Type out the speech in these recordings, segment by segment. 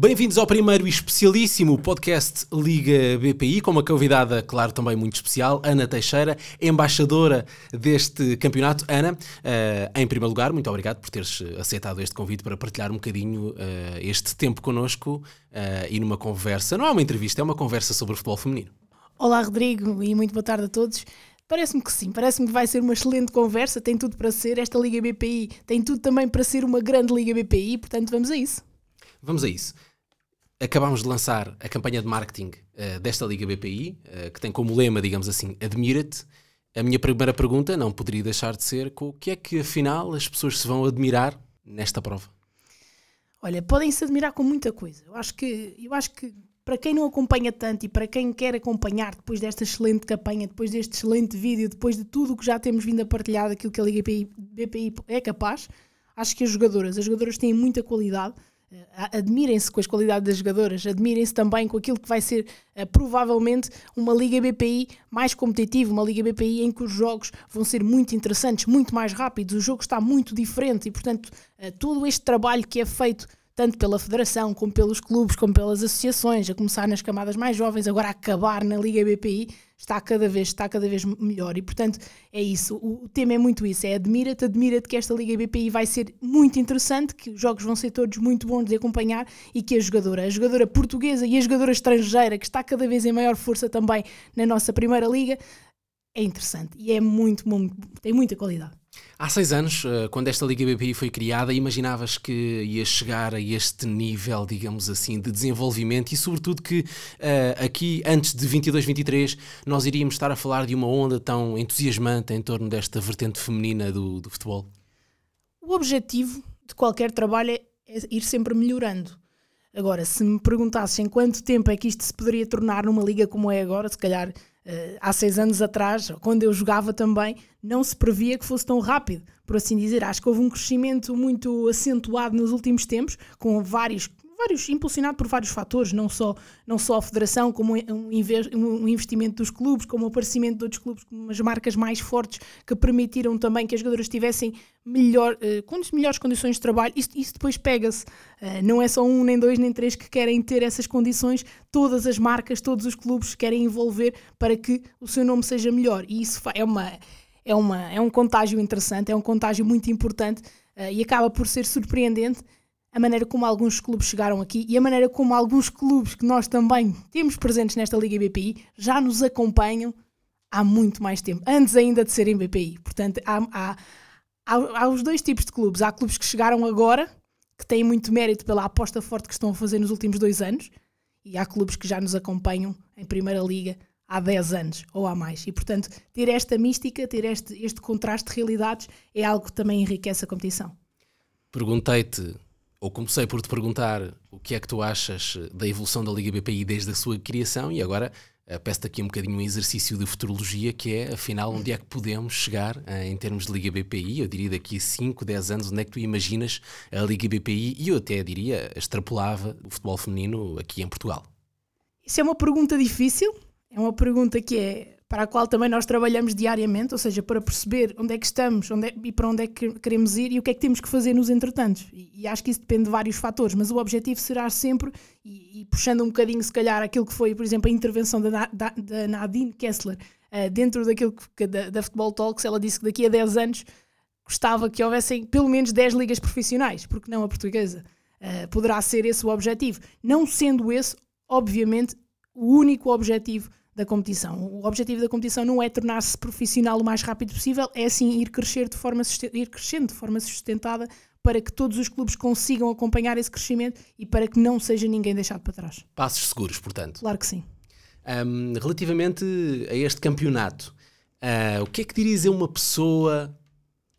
Bem-vindos ao primeiro e especialíssimo podcast Liga BPI, com uma convidada, claro, também muito especial, Ana Teixeira, embaixadora deste campeonato. Ana, uh, em primeiro lugar, muito obrigado por teres aceitado este convite para partilhar um bocadinho uh, este tempo connosco uh, e numa conversa. Não é uma entrevista, é uma conversa sobre o futebol feminino. Olá, Rodrigo, e muito boa tarde a todos. Parece-me que sim, parece-me que vai ser uma excelente conversa, tem tudo para ser. Esta Liga BPI tem tudo também para ser uma grande Liga BPI, portanto vamos a isso. Vamos a isso acabámos de lançar a campanha de marketing uh, desta Liga BPI, uh, eh, que tem como lema, digamos assim, Admira-te. A minha primeira pergunta não poderia deixar de ser com o que é que afinal as pessoas se vão admirar nesta prova? Olha, podem se admirar com muita coisa. Eu acho que, eu acho que para quem não acompanha tanto e para quem quer acompanhar depois desta excelente campanha, depois deste excelente vídeo, depois de tudo o que já temos vindo a partilhar daquilo que a Liga BPI, BPI é capaz, acho que as jogadoras, as jogadoras têm muita qualidade admirem-se com as qualidades das jogadoras, admirem-se também com aquilo que vai ser uh, provavelmente uma Liga BPI mais competitiva, uma Liga BPI em que os jogos vão ser muito interessantes, muito mais rápidos, o jogo está muito diferente e, portanto, uh, todo este trabalho que é feito tanto pela Federação, como pelos clubes, como pelas associações, a começar nas camadas mais jovens, agora a acabar na Liga BPI, está cada vez, está cada vez melhor. E portanto é isso. O, o tema é muito isso: é admira-te, admira-te que esta Liga BPI vai ser muito interessante, que os jogos vão ser todos muito bons de acompanhar e que a jogadora, a jogadora portuguesa e a jogadora estrangeira, que está cada vez em maior força também na nossa primeira liga, é interessante e é muito, muito tem muita qualidade. Há seis anos, eh, quando esta Liga BPI foi criada, imaginavas que ia chegar a este nível, digamos assim, de desenvolvimento e, sobretudo, que uh, aqui, antes de 22-23, nós iríamos estar a falar de uma onda tão entusiasmante em torno desta vertente feminina do, do futebol? O objetivo de qualquer trabalho é ir sempre melhorando. Agora, se me perguntassem quanto tempo é que isto se poderia tornar numa liga como é agora, se calhar Há seis anos atrás, quando eu jogava também, não se previa que fosse tão rápido, por assim dizer. Acho que houve um crescimento muito acentuado nos últimos tempos, com vários vários, impulsionado por vários fatores, não só, não só a federação, como um, investimento dos clubes, como o aparecimento de outros clubes, como umas marcas mais fortes que permitiram também que as jogadoras tivessem melhor, uh, melhores condições de trabalho. Isso, isso depois pega-se. Uh, não é só um, nem dois, nem três que querem ter essas condições, todas as marcas, todos os clubes querem envolver para que o seu nome seja melhor. E isso é uma. É, uma, é um contágio interessante, é um contágio muito importante uh, e acaba por ser surpreendente a maneira como alguns clubes chegaram aqui e a maneira como alguns clubes que nós também temos presentes nesta Liga BPI já nos acompanham há muito mais tempo, antes ainda de serem BPI. Portanto, há, há, há, há os dois tipos de clubes. Há clubes que chegaram agora, que têm muito mérito pela aposta forte que estão a fazer nos últimos dois anos, e há clubes que já nos acompanham em Primeira Liga há 10 anos ou há mais. E, portanto, ter esta mística, ter este, este contraste de realidades é algo que também enriquece a competição. Perguntei-te ou comecei por te perguntar o que é que tu achas da evolução da Liga BPI desde a sua criação e agora uh, peço-te aqui um bocadinho um exercício de futurologia que é, afinal, onde é que podemos chegar uh, em termos de Liga BPI? Eu diria daqui a 5, 10 anos, onde é que tu imaginas a Liga BPI e eu até diria, extrapolava o futebol feminino aqui em Portugal? Isso é uma pergunta difícil, é uma pergunta que é para a qual também nós trabalhamos diariamente, ou seja, para perceber onde é que estamos onde é, e para onde é que queremos ir e o que é que temos que fazer nos entretantos. E, e acho que isso depende de vários fatores, mas o objetivo será sempre, e, e, puxando um bocadinho, se calhar, aquilo que foi, por exemplo, a intervenção da, da, da Nadine Kessler uh, dentro daquilo que, da, da Futebol Talks, ela disse que daqui a 10 anos gostava que houvessem pelo menos 10 ligas profissionais, porque não a portuguesa. Uh, poderá ser esse o objetivo. Não sendo esse, obviamente, o único objetivo da competição. O objetivo da competição não é tornar-se profissional o mais rápido possível, é sim ir, crescer de forma, ir crescendo de forma sustentada para que todos os clubes consigam acompanhar esse crescimento e para que não seja ninguém deixado para trás. Passos seguros, portanto. Claro que sim. Um, relativamente a este campeonato, uh, o que é que dirias a uma pessoa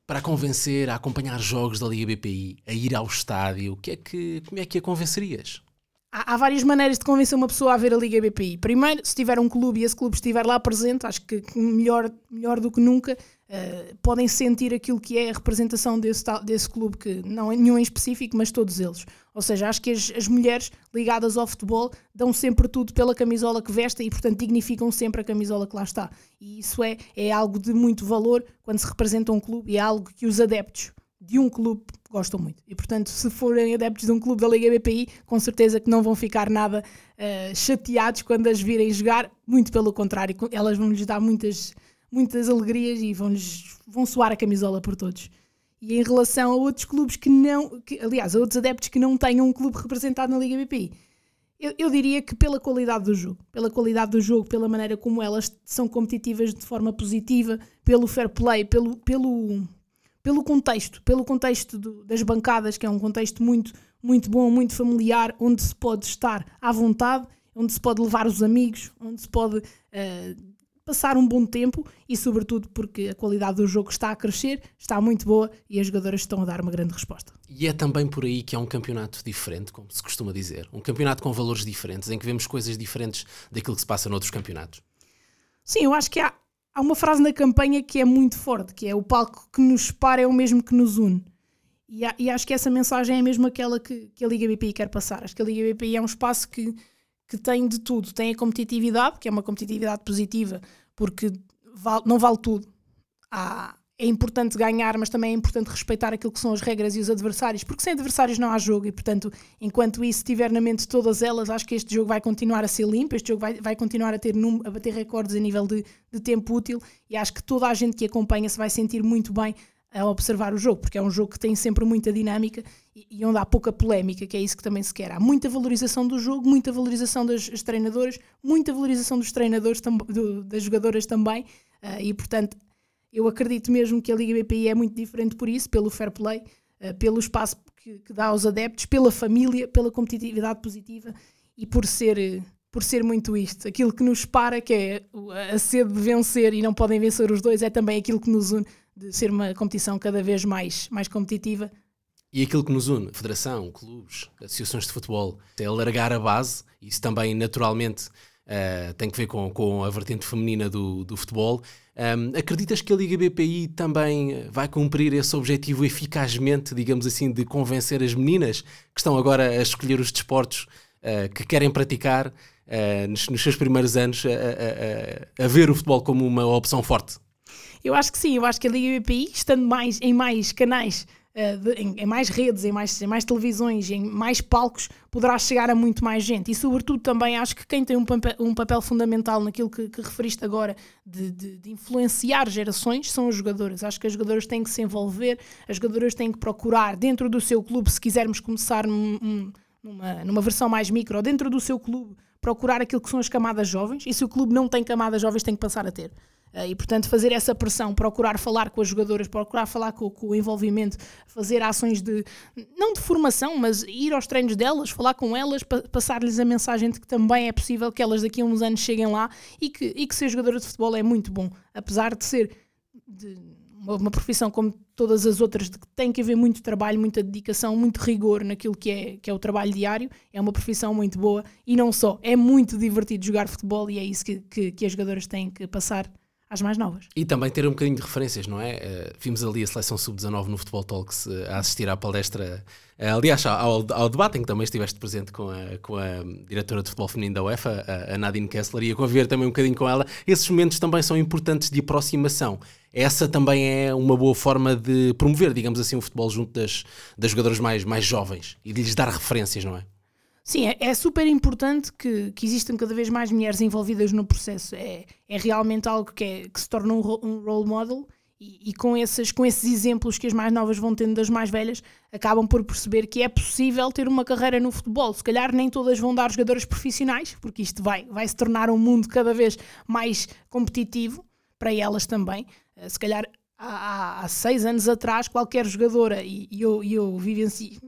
para convencer a acompanhar jogos da Liga BPI, a ir ao estádio? O que é que, como é que a convencerias? Há, há, várias maneiras de convencer uma pessoa a ver a Liga BPI. Primeiro, se tiver um clube e esse clube estiver lá presente, acho que melhor, melhor do que nunca, uh, podem sentir aquilo que é a representação desse, desse clube, que não é nenhum em específico, mas todos eles. Ou seja, acho que as, as, mulheres ligadas ao futebol dão sempre tudo pela camisola que vestem e, portanto, dignificam sempre a camisola que lá está. E isso é, é algo de muito valor quando se representa um clube e é algo que os adeptos de um clube gostam muito. E, portanto, se forem adeptos de um clube da Liga BPI, com certeza que não vão ficar nada uh, chateados quando as virem jogar. Muito pelo contrário, elas vão-lhes dar muitas, muitas alegrias e vão-lhes vão suar a camisola por todos. E em relação a outros clubes que não, que, aliás, a outros adeptos que não tenham um clube representado na Liga BPI, eu, eu, diria que pela qualidade do jogo, pela qualidade do jogo, pela maneira como elas são competitivas de forma positiva, pelo fair play, pelo, pelo, pelo contexto, pelo contexto do, das bancadas, que é um contexto muito, muito bom, muito familiar, onde se pode estar à vontade, onde se pode levar os amigos, onde se pode uh, passar um bom tempo e, sobretudo, porque a qualidade do jogo está a crescer, está muito boa e as jogadoras estão a dar uma grande resposta. E é também por aí que é um campeonato diferente, como se costuma dizer. Um campeonato com valores diferentes, em que vemos coisas diferentes daquilo que se passa noutros campeonatos. Sim, eu acho que há, há uma frase na campanha que é muito forte, que é o palco que nos separa é o mesmo que nos une. E, e acho que essa mensagem é mesmo aquela que, que, a Liga BPI quer passar. Acho que a Liga BPI é um espaço que, que tem de tudo. Tem a competitividade, que é uma competitividade positiva, porque não vale tudo. Há, é importante ganhar, mas também é importante respeitar aquilo que são as regras e os adversários, porque sem adversários não há jogo e, portanto, enquanto isso estiver na mente todas elas, acho que este jogo vai continuar a ser limpo, este jogo vai, vai continuar a, ter a bater recordes a nível de, de tempo útil e acho que toda a gente que acompanha se vai sentir muito bem a observar o jogo, porque é um jogo que tem sempre muita dinâmica e, e, onde há pouca polémica, que é isso que também se quer. Há muita valorização do jogo, muita valorização das, das treinadoras, muita valorização dos treinadores, do, das jogadoras também, uh, e portanto eu acredito mesmo que a Liga BPI é muito diferente por isso, pelo fair play, uh, pelo espaço que, que, dá aos adeptos, pela família, pela competitividade positiva e por ser, por ser muito isto. Aquilo que nos para, que é a sede de vencer e não podem vencer os dois, é também aquilo que nos une de ser uma competição cada vez mais, mais competitiva. E aquilo que nos une, federação, clubes, associações de futebol, é alargar a base, isso também naturalmente uh, tem que ver com, com a vertente feminina do, do futebol, um, acreditas que a Liga BPI também vai cumprir esse objetivo eficazmente, digamos assim, de convencer as meninas que estão agora a escolher os desportos uh, que querem praticar uh, nos, nos, seus primeiros anos a, a, a, a ver o futebol como uma opção forte? Eu acho que sim, eu acho que a Liga BPI, estando mais em mais canais Uh, de, em, em, mais redes, em mais, em mais televisões, em mais palcos, poderá chegar a muito mais gente. E, sobretudo, também acho que quem tem um papel, um papel fundamental naquilo que, que referiste agora, de, de, de, influenciar gerações, são as jogadoras. Acho que as jogadoras têm que se envolver, as jogadoras têm que procurar, dentro do seu clube, se quisermos começar num, numa, numa versão mais micro, dentro do seu clube, procurar aquilo que são as camadas jovens. E se o clube não tem camadas jovens, tem que passar a ter. Uh, e, portanto, fazer essa pressão, procurar falar com as jogadoras, procurar falar com, com, o envolvimento, fazer ações de, não de formação, mas ir aos treinos delas, falar com elas, pa passar-lhes a mensagem de que também é possível que elas daqui a uns anos cheguem lá e que, e que ser jogadora de futebol é muito bom, apesar de ser de uma, uma, profissão como todas as outras, de que tem que haver muito trabalho, muita dedicação, muito rigor naquilo que é, que é o trabalho diário. É uma profissão muito boa e não só, é muito divertido jogar futebol e é isso que, que, que as jogadoras têm que passar às mais novas. E também ter um bocadinho de referências, não é? Uh, vimos ali a seleção sub-19 no Futebol Talks uh, a assistir à palestra, uh, aliás, ao, ao, debate em que também estiveste presente com a, com a diretora de futebol feminino da UEFA, a, a Nadine Kessler, e a conviver também um bocadinho com ela. Esses momentos também são importantes de aproximação. Essa também é uma boa forma de promover, digamos assim, o futebol junto das, das jogadoras mais, mais jovens e de lhes dar referências, não é? Sim, é, é, super importante que, que existam cada vez mais mulheres envolvidas no processo. É, é realmente algo que, é, que se torna um, um role model e, e, com, esses, com esses exemplos que as mais novas vão tendo das mais velhas, acabam por perceber que é possível ter uma carreira no futebol. Se calhar nem todas vão dar jogadoras profissionais, porque isto vai, vai se tornar um mundo cada vez mais competitivo para elas também. Eh, se calhar há, há seis anos atrás, qualquer jogadora, e, e eu, e eu vivenci,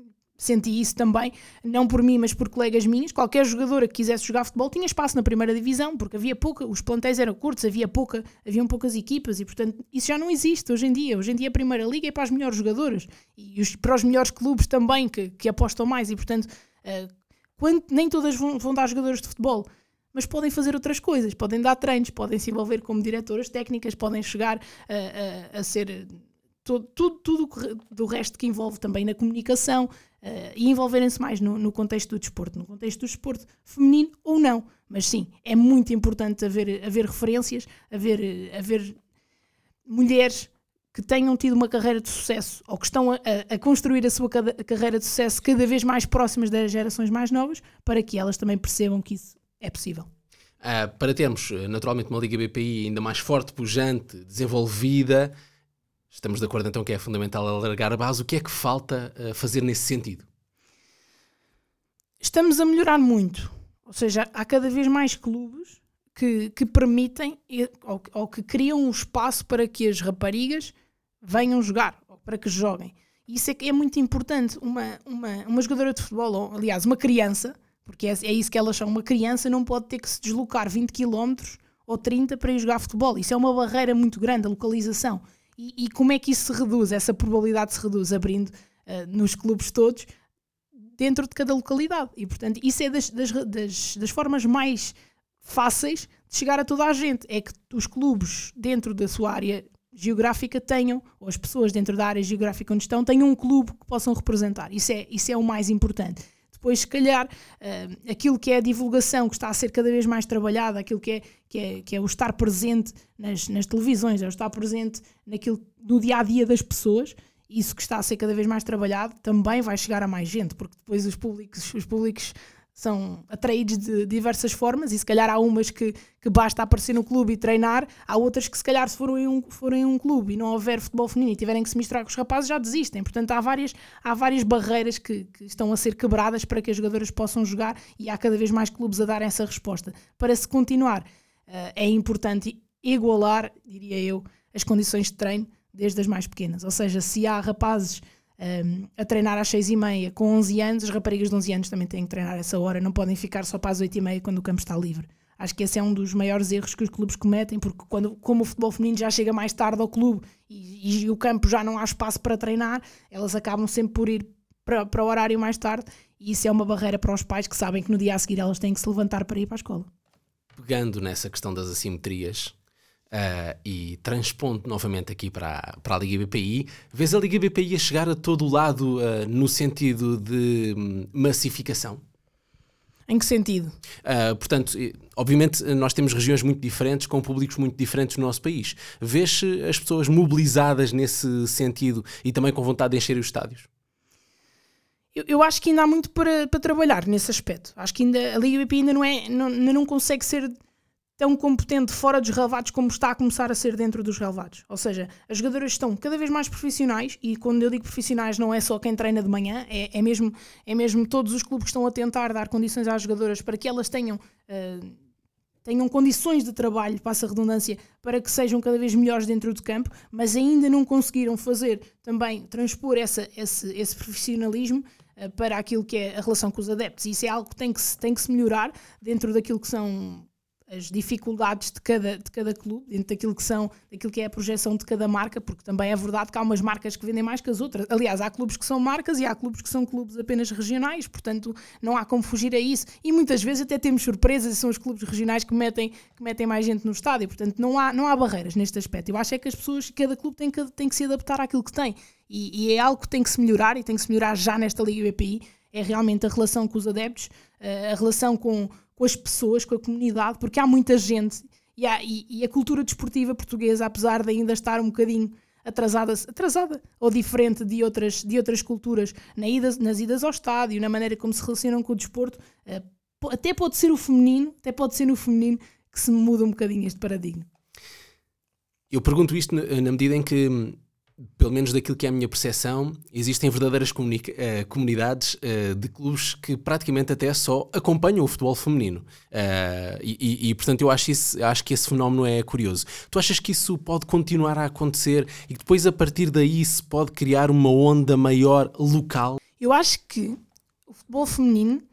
senti isso também, não por mim, mas por colegas minhos. Qualquer jogadora que quisesse jogar futebol tinha espaço na primeira divisão, porque havia pouca, os plantéis eram curtos, havia pouca, haviam poucas equipas e, portanto, isso já não existe hoje em dia. Hoje em dia a Primeira Liga é para as melhores jogadoras e os, para os melhores clubes também que, que apostam mais e, portanto, uh, quando, nem todas vão, vão dar jogadores de futebol. mas podem fazer outras coisas, podem dar treinos, podem se envolver como diretoras técnicas, podem chegar a, a, a ser todo, tudo, tudo do resto que envolve também na comunicação uh, e envolverem-se mais no, no, contexto do desporto, no contexto do desporto feminino ou não. Mas sim, é muito importante haver, haver referências, haver, haver mulheres que tenham tido uma carreira de sucesso ou que estão a, a construir a sua carreira de sucesso cada vez mais próximas das gerações mais novas, para que elas também percebam que isso é possível. Uh, para termos, eh, naturalmente, uma Liga BPI ainda mais forte, pujante, desenvolvida, estamos de acordo então que é fundamental alargar a base. O que é que falta uh, fazer nesse sentido? Estamos a melhorar muito. Ou seja, há cada vez mais clubes que, que permitem ou, ou, que criam um espaço para que as raparigas venham jogar, ou para que joguem. Isso é, é muito importante. Uma, uma, uma jogadora de futebol, ou, aliás, uma criança, porque é, é isso que elas são. Uma criança não pode ter que se deslocar 20 km ou 30 para ir jogar futebol. Isso é uma barreira muito grande, a localização. E, e como é que isso se reduz? Essa probabilidade se reduz abrindo uh, nos clubes todos dentro de cada localidade. E, portanto, isso é das, das, das, das formas mais fáceis de chegar a toda a gente. É que os clubes dentro da sua área geográfica tenham, ou as pessoas dentro da área geográfica onde estão, tenham um clube que possam representar. Isso é, isso é o mais importante depois, se calhar, uh, aquilo que é a divulgação, que está a ser cada vez mais trabalhada, aquilo que é, que é, que é o estar presente nas, nas televisões, é o estar presente naquilo, no dia a dia das pessoas, isso que está a ser cada vez mais trabalhado, também vai chegar a mais gente, porque depois os públicos, os públicos são atraídos de diversas formas e se calhar há umas que, que basta aparecer no clube e treinar, há outras que se calhar se forem um, forem um clube e não houver futebol feminino e tiverem que se misturar com os rapazes já desistem, portanto há várias, há várias barreiras que, que estão a ser quebradas para que as jogadoras possam jogar e há cada vez mais clubes a dar essa resposta. Para se continuar uh, é importante igualar, diria eu, as condições de treino desde as mais pequenas, ou seja, se há rapazes um, a treinar às 6 e meia com 11 anos, as raparigas de 11 anos também têm que treinar essa hora, não podem ficar só para as 8 e meia quando o campo está livre. Acho que esse é um dos maiores erros que os clubes cometem, porque quando, como o futebol feminino já chega mais tarde ao clube e, e o campo já não há espaço para treinar, elas acabam sempre por ir para, para o horário mais tarde e isso é uma barreira para os pais que sabem que no dia a seguir elas têm que se levantar para ir para a escola. Pegando nessa questão das assimetrias, Uh, e transpondo novamente aqui para, para a Liga BPI, vês a Liga BPI a chegar a todo o lado uh, no sentido de um, massificação? Em que sentido? Uh, portanto, obviamente nós temos regiões muito diferentes, com públicos muito diferentes no nosso país. Vês as pessoas mobilizadas nesse sentido e também com vontade de encher os estádios? Eu, eu acho que ainda há muito para, para trabalhar nesse aspecto. Acho que ainda, a Liga BPI ainda não, é, não, ainda não consegue ser tão competente fora dos relevados como está a começar a ser dentro dos relevados. Ou seja, as jogadoras estão cada vez mais profissionais e quando eu digo profissionais não é só quem treina de manhã, é, é mesmo, é mesmo todos os clubes que estão a tentar dar condições às jogadoras para que elas tenham. Uh, tenham condições de trabalho, passa a redundância, para que sejam cada vez melhores dentro do campo, mas ainda não conseguiram fazer também, transpor essa, esse, esse profissionalismo uh, para aquilo que é a relação com os adeptos. Isso é algo que tem que se, tem que se melhorar dentro daquilo que são as dificuldades de cada, de cada clube, dentro daquilo que, são, daquilo que é a projeção de cada marca, porque também é verdade que há umas marcas que vendem mais que as outras. Aliás, há clubes que são marcas e há clubes que são clubes apenas regionais, portanto não há como fugir a isso. E muitas vezes até temos surpresas são os clubes regionais que metem, que metem mais gente no estádio, portanto não há, não há barreiras neste aspecto. Eu acho é que as pessoas, cada clube tem que, tem que se adaptar àquilo que tem. E, e é algo que tem que se melhorar e tem que se melhorar já nesta Liga BPI, é realmente a relação com os adeptos, eh, a relação com com as pessoas, com a comunidade, porque há muita gente e, há, e, e a cultura desportiva portuguesa, apesar de ainda estar um bocadinho atrasada, atrasada ou diferente de outras, de outras culturas na ida, nas idas ao estádio, na maneira como se relacionam com o desporto, eh, até pode ser o feminino, até pode ser no feminino que se muda um bocadinho este paradigma. Eu pergunto isto na medida em que hum, pelo menos daquilo que é a minha percepção, existem verdadeiras uh, comunidades uh, de clubes que praticamente até só acompanham o futebol feminino. Uh, e, e, portanto, eu acho, isso, acho que esse fenómeno é curioso. Tu achas que isso pode continuar a acontecer e que depois, a partir daí, se pode criar uma onda maior local? Eu acho que o futebol feminino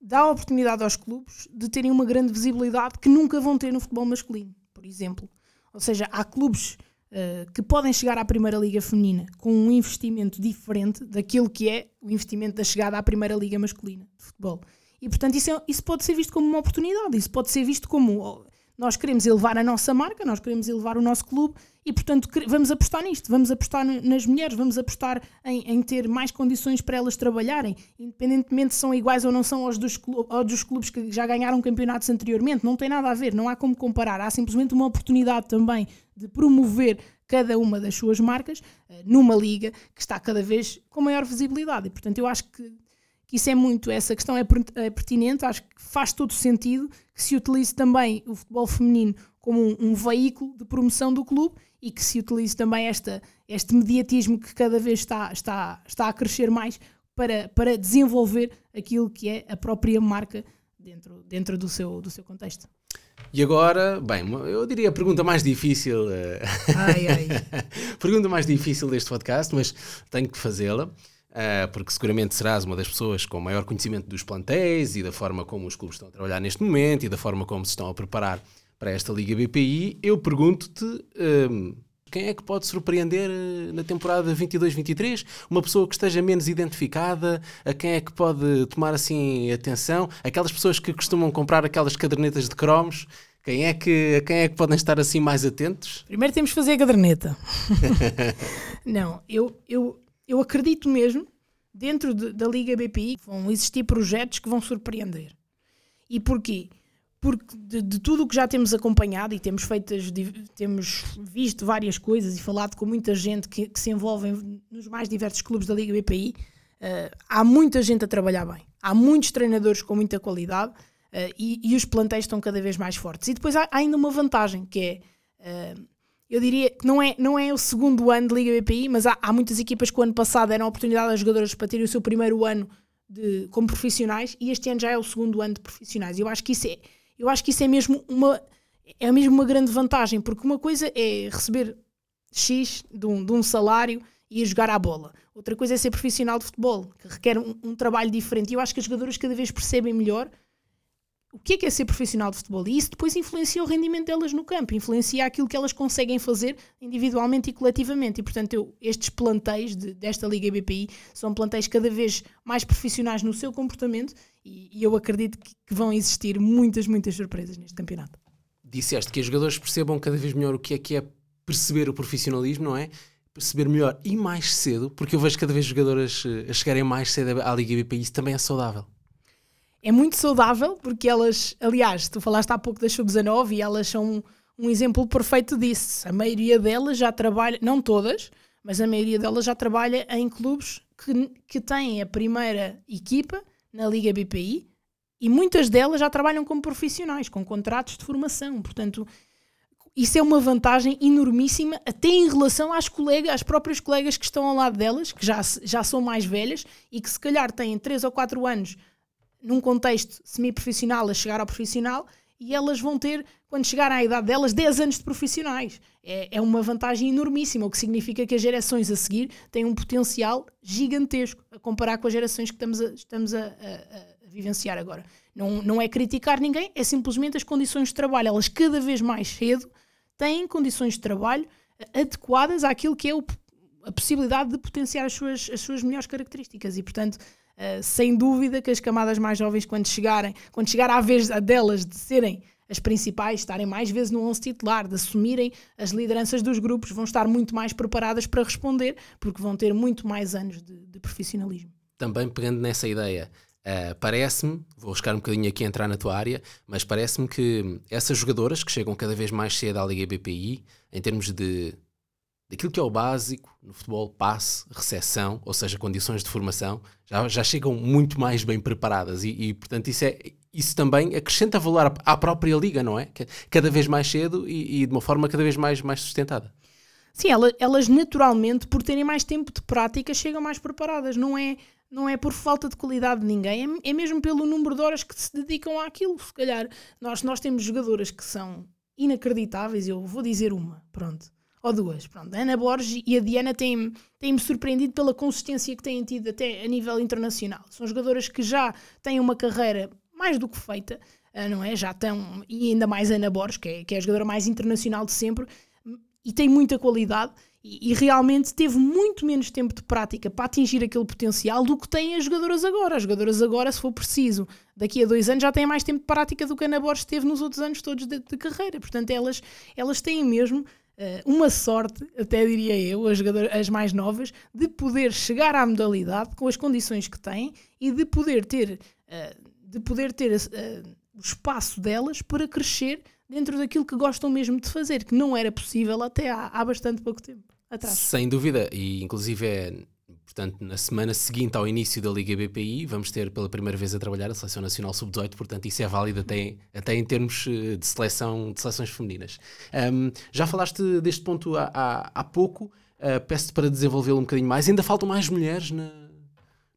dá a oportunidade aos clubes de terem uma grande visibilidade que nunca vão ter no futebol masculino, por exemplo. Ou seja, há clubes eh, que podem chegar à Primeira Liga Feminina com um investimento diferente daquilo que é o investimento da chegada à Primeira Liga Masculina de futebol. E, portanto, isso, é, isso pode ser visto como uma oportunidade, isso pode ser visto como nós queremos elevar a nossa marca, nós queremos elevar o nosso clube e, portanto, vamos apostar nisto, vamos apostar nas mulheres, vamos apostar em, em ter mais condições para elas trabalharem, independentemente se são iguais ou não são aos dos, aos dos clubes que já ganharam campeonatos anteriormente, não tem nada a ver, não há como comparar, há simplesmente uma oportunidade também de promover cada uma das suas marcas eh, numa liga que está cada vez com maior visibilidade. E, portanto, eu acho que, que isso é muito, essa questão é, é pertinente, acho que faz todo sentido que se utilize também o futebol feminino como um, um veículo de promoção do clube e que se utilize também esta, este mediatismo que cada vez está, está, está a crescer mais para, para desenvolver aquilo que é a própria marca dentro, dentro do, seu, do seu contexto. E agora, bem, eu diria a pergunta mais difícil. Eh, ai, ai. pergunta mais difícil deste podcast, mas tenho que fazê-la. Uh, porque seguramente serás uma das pessoas com maior conhecimento dos plantéis e da forma como os clubes estão a trabalhar neste momento e da forma como se estão a preparar para esta Liga BPI, eu pergunto-te um, quem é que pode surpreender eh, na temporada 22-23? Uma pessoa que esteja menos identificada? A quem é que pode tomar assim atenção? Aquelas pessoas que costumam comprar aquelas cadernetas de cromos? Quem é que, a quem é que podem estar assim mais atentos? Primeiro temos que fazer a caderneta. Não, eu, eu, eu acredito mesmo, dentro de, da Liga BPI, vão existir projetos que vão surpreender. E porquê? porque de, de tudo o que já temos acompanhado e temos feito, temos visto várias coisas e falado com muita gente que, que se envolve nos mais diversos clubes da Liga BPI, uh, eh, há muita gente a trabalhar bem, há muitos treinadores com muita qualidade uh, e, e, os plantéis estão cada vez mais fortes. E depois há, há ainda uma vantagem que é. Uh, eu diria que não é, não é o segundo ano de Liga BPI, mas há, há muitas equipas que o ano passado deram oportunidade às jogadoras para terem o seu primeiro ano de, como profissionais e este ano já é o segundo ano de profissionais. Eu acho que isso é, eu acho que isso é mesmo uma é mesmo uma grande vantagem, porque uma coisa é receber X de um, de um salário e ir jogar à bola. Outra coisa é ser profissional de futebol, que requer um, um trabalho diferente. E eu acho que as jogadoras cada vez percebem melhor o que é, que é ser profissional de futebol. E isso depois influencia o rendimento delas no campo, influencia aquilo que elas conseguem fazer individualmente e coletivamente. E, portanto, eu, estes plantéis de, desta Liga BPI são plantéis cada vez mais profissionais no seu comportamento e, e eu acredito que, que, vão existir muitas, muitas surpresas neste campeonato. Disseste que os jogadores percebam cada vez melhor o que é que é perceber o profissionalismo, não é? Perceber melhor e mais cedo, porque eu vejo cada vez jogadoras eh, a chegarem mais cedo à Liga BPI, isso também é saudável é muito saudável, porque elas, aliás, tu falaste há pouco das sub-19 e elas são um, exemplo perfeito disso. A maioria delas já trabalha, não todas, mas a maioria delas já trabalha em clubes que, que têm a primeira equipa na Liga BPI e muitas delas já trabalham como profissionais, com contratos de formação. Portanto, isso é uma vantagem enormíssima, até em relação às colegas, às próprias colegas que estão ao lado delas, que já, já são mais velhas e que se calhar têm 3 ou 4 anos num contexto semi-profissional a chegar ao profissional e elas vão ter, quando chegarem à idade delas, 10 anos de profissionais. É, é uma vantagem enormíssima, o que significa que as gerações a seguir têm um potencial gigantesco a comparar com as gerações que estamos a, estamos a, a, a vivenciar agora. Não, não é criticar ninguém, é simplesmente as condições de trabalho. Elas cada vez mais cedo têm condições de trabalho adequadas àquilo que é o, a possibilidade de potenciar as suas, as suas melhores características. E, portanto, Uh, sem dúvida que as camadas mais jovens, quando chegarem, quando chegar à vez delas de serem as principais, estarem mais vezes no 11 titular, de assumirem as lideranças dos grupos, vão estar muito mais preparadas para responder, porque vão ter muito mais anos de, de profissionalismo. Também pegando nessa ideia, uh, parece-me, vou buscar um bocadinho aqui a entrar na tua área, mas parece-me que essas jogadoras que chegam cada vez mais cedo à Liga BPI, em termos de daquilo que é o básico no futebol, passe, recepção, ou seja, condições de formação, já, já chegam muito mais bem preparadas e, e, portanto, isso, é, isso também acrescenta valor à, própria liga, não é? Cada vez mais cedo e, e de uma forma cada vez mais, mais sustentada. Sim, elas, naturalmente, por terem mais tempo de prática, chegam mais preparadas. Não é, não é por falta de qualidade de ninguém, é, é mesmo pelo número de horas que se dedicam àquilo. Se calhar, nós, nós temos jogadoras que são inacreditáveis, eu vou dizer uma, pronto ou duas. Pronto, a Ana Borges e a Diana têm-me têm surpreendido pela consistência que têm tido até a nível internacional. São jogadoras que já têm uma carreira mais do que feita, ah, não é? Já estão, e ainda mais a Ana Borges, que é, que é a jogadora mais internacional de sempre, e tem muita qualidade. e, e, realmente teve muito menos tempo de prática para atingir aquele potencial do que têm as jogadoras agora. As jogadoras agora, se for preciso, daqui a dois anos já têm mais tempo de prática do que a Ana Borges teve nos outros anos todos de, de carreira. Portanto, elas, elas têm mesmo uma sorte, até diria eu, as, as mais novas, de poder chegar à modalidade com as condições que têm e de poder ter, uh, de poder ter uh, o espaço delas para crescer dentro daquilo que gostam mesmo de fazer, que não era possível até há, há bastante pouco tempo atrás. Sem dúvida, e inclusive é, portanto, na semana seguinte ao início da Liga BPI, vamos ter pela primeira vez a trabalhar a Seleção Nacional Sub-18, portanto isso é válido até, até em termos eh, de, seleção, de seleções femininas. Um, já falaste deste ponto há, há, há pouco, uh, peço-te para desenvolvê-lo um bocadinho mais. Ainda faltam mais mulheres na,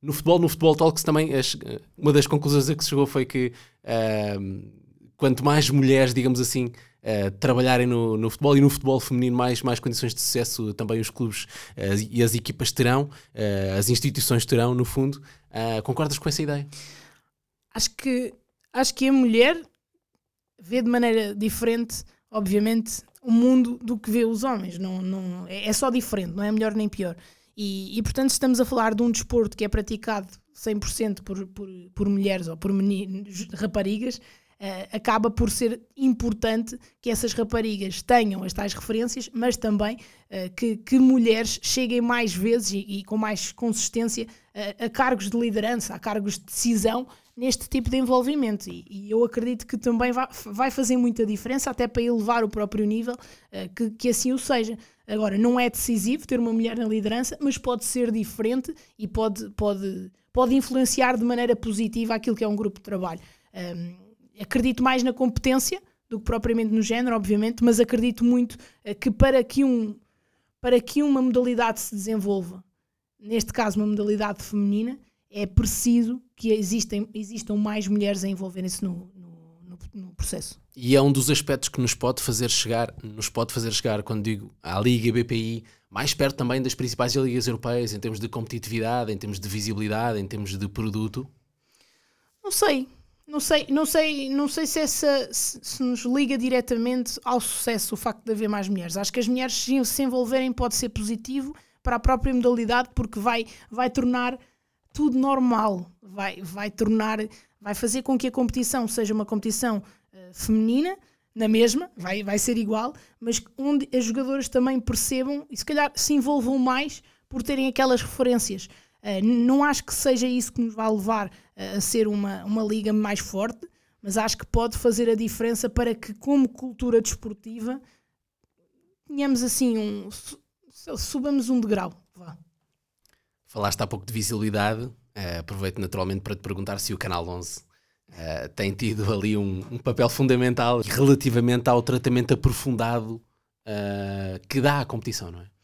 no futebol, no Futebol Talks também, as, uma das conclusões a que se chegou foi que uh, quanto mais mulheres, digamos assim, uh, trabalharem no, no, futebol e no futebol feminino, mais, mais condições de sucesso também os clubes uh, e as equipas terão, uh, as instituições terão, no fundo. concordas com essa ideia? Acho que, acho que a mulher vê de maneira diferente, obviamente, o mundo do que vê os homens. Não, não, é só diferente, não é melhor nem pior. E, e portanto, estamos a falar de um desporto que é praticado 100% por, por, por mulheres ou por meninos, raparigas, Uh, acaba por ser importante que essas raparigas tenham as tais referências, mas também uh, que, que, mulheres cheguem mais vezes e, e com mais consistência uh, a cargos de liderança, a cargos de decisão neste tipo de envolvimento. E, e eu acredito que também vai, vai, fazer muita diferença, até para elevar o próprio nível, que, que assim o seja. Agora, não é decisivo ter uma mulher na liderança, mas pode ser diferente e pode, pode, pode influenciar de maneira positiva aquilo que é um grupo de trabalho. Um, acredito mais na competência do que propriamente no género, obviamente, mas acredito muito eh, que para que, um, para que uma modalidade se desenvolva, neste caso uma modalidade feminina, é preciso que existem, existam mais mulheres a envolverem-se no, no, no, no, processo. E é um dos aspectos que nos pode fazer chegar, nos pode fazer chegar, quando digo à Liga BPI, mais perto também das principais ligas europeias, em termos de competitividade, em termos de visibilidade, em termos de produto? Não sei, não sei, não sei, não sei se, essa, se, se, nos liga diretamente ao sucesso o facto de haver mais mulheres. Acho que as mulheres se envolverem pode ser positivo para a própria modalidade porque vai, vai tornar tudo normal, vai, vai tornar, vai fazer com que a competição seja uma competição uh, feminina, na mesma, vai, vai ser igual, mas onde as jogadoras também percebam e se calhar se envolvam mais por terem aquelas referências. Uh, não acho que seja isso que nos vai levar uh, a ser uma, uma liga mais forte, mas acho que pode fazer a diferença para que, como cultura desportiva, tenhamos assim um. subamos um degrau. Vá. Falaste há pouco de visibilidade, uh, aproveito naturalmente para te perguntar se o Canal 11 uh, tem tido ali um, um, papel fundamental relativamente ao tratamento aprofundado que dá à competição, não é?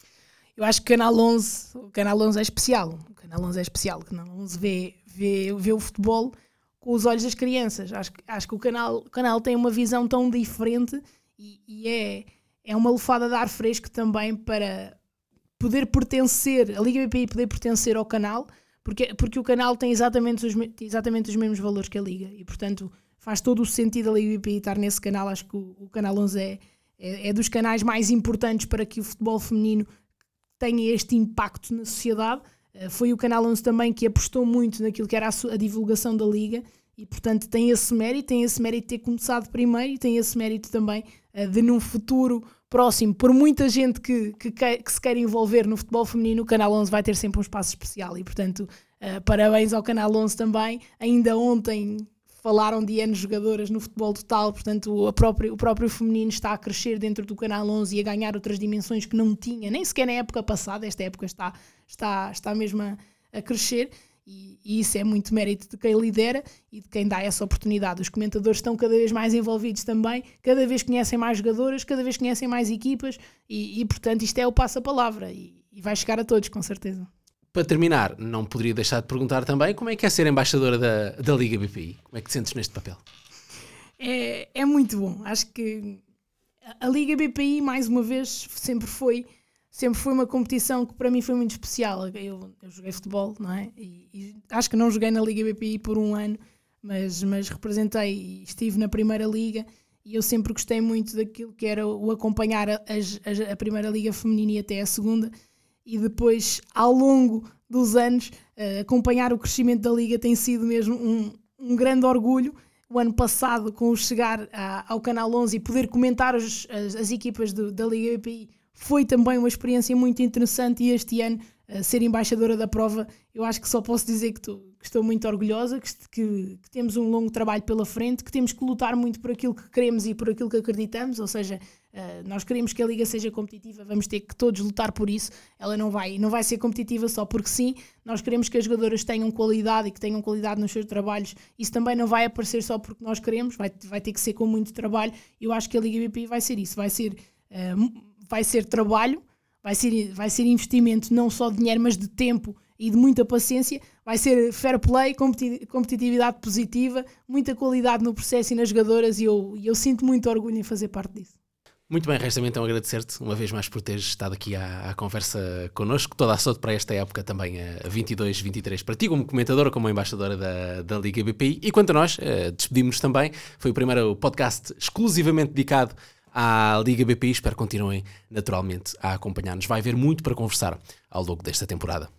Eu acho que o Canal 11, o Canal 11 é especial. O Canal 11 é especial. O Canal 11 vê, vê, vê o futebol com os olhos das crianças. Acho, acho que o canal, o canal tem uma visão tão diferente e, e é, é uma lufada de ar fresco também para poder pertencer, a Liga BPI poder pertencer ao canal, porque, porque o canal tem exatamente os, exatamente os mesmos valores que a Liga e, portanto, faz todo o sentido a Liga BPI estar nesse canal. Acho que o, o Canal 11 é, é, é, dos canais mais importantes para que o futebol feminino tenha este impacto na sociedade. Uh, foi o Canal 11 também que apostou muito naquilo que era a, divulgação da Liga e, portanto, tem esse mérito, tem esse mérito de ter começado primeiro e tem esse mérito também uh, de, num futuro próximo, por muita gente que, que, que, se quer envolver no futebol feminino, o Canal 11 vai ter sempre um espaço especial e, portanto, uh, parabéns ao Canal 11 também. Ainda ontem falaram de N jogadoras no futebol total, portanto o próprio, o próprio feminino está a crescer dentro do Canal 11 e a ganhar outras dimensões que não tinha, nem sequer na época passada, esta época está, está, está mesmo a, a crescer e, e, isso é muito mérito de quem lidera e de quem dá essa oportunidade. Os comentadores estão cada vez mais envolvidos também, cada vez conhecem mais jogadoras, cada vez conhecem mais equipas e, e portanto isto é o passo-palavra e, e vai chegar a todos, com certeza para terminar, não poderia deixar de perguntar também como é que é ser embaixadora da, da Liga BPI? Como é que te sentes neste papel? É, é muito bom. Acho que a Liga BPI, mais uma vez, sempre foi, sempre foi uma competição que para mim foi muito especial. Eu, eu joguei futebol, não é? E, e, acho que não joguei na Liga BPI por um ano, mas, mas representei e estive na Primeira Liga e eu sempre gostei muito daquilo que era o acompanhar a, a, a Primeira Liga Feminina e até a Segunda, e depois, ao longo dos anos, uh, acompanhar o crescimento da Liga tem sido mesmo um, um grande orgulho. O ano passado, com o chegar a, ao Canal 11 e poder comentar as, as, as equipas do, da Liga BPI, foi também uma experiência muito interessante. E este ano, ser embaixadora da prova, eu acho que só posso dizer que, tu, que estou muito orgulhosa, que, que, que, temos um longo trabalho pela frente, que temos que lutar muito por aquilo que queremos e por aquilo que acreditamos, ou seja, uh, nós queremos que a liga seja competitiva, vamos ter que todos lutar por isso. Ela não vai, não vai ser competitiva só porque sim. Nós queremos que as jogadoras tenham qualidade e que tenham qualidade nos seus trabalhos. Isso também não vai aparecer só porque nós queremos, vai, vai ter que ser com muito trabalho. Eu acho que a Liga BP vai ser isso, vai ser, uh, vai ser trabalho, vai ser, vai ser investimento não só de dinheiro, mas de tempo e de muita paciência. Vai ser fair play, competitividade positiva, muita qualidade no processo e nas jogadoras, e eu, eu sinto muito orgulho em fazer parte disso. Muito bem, resta-me então agradecer-te uma vez mais por teres estado aqui à, à, conversa connosco. Toda a sorte para esta época também, a 22-23, para ti como comentadora, como embaixadora da, da Liga BPI. E quanto a nós, uh, despedimos-nos também. Foi o primeiro podcast exclusivamente dedicado à Liga BPI. Espero que continuem naturalmente a acompanhar-nos. Vai haver muito para conversar ao longo desta temporada.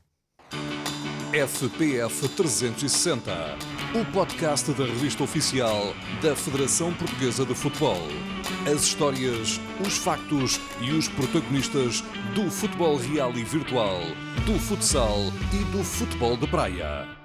FPF 360, o podcast da revista oficial da Federação Portuguesa de Futebol. As histórias, os factos e os protagonistas do futebol real e virtual, do futsal e do futebol de praia.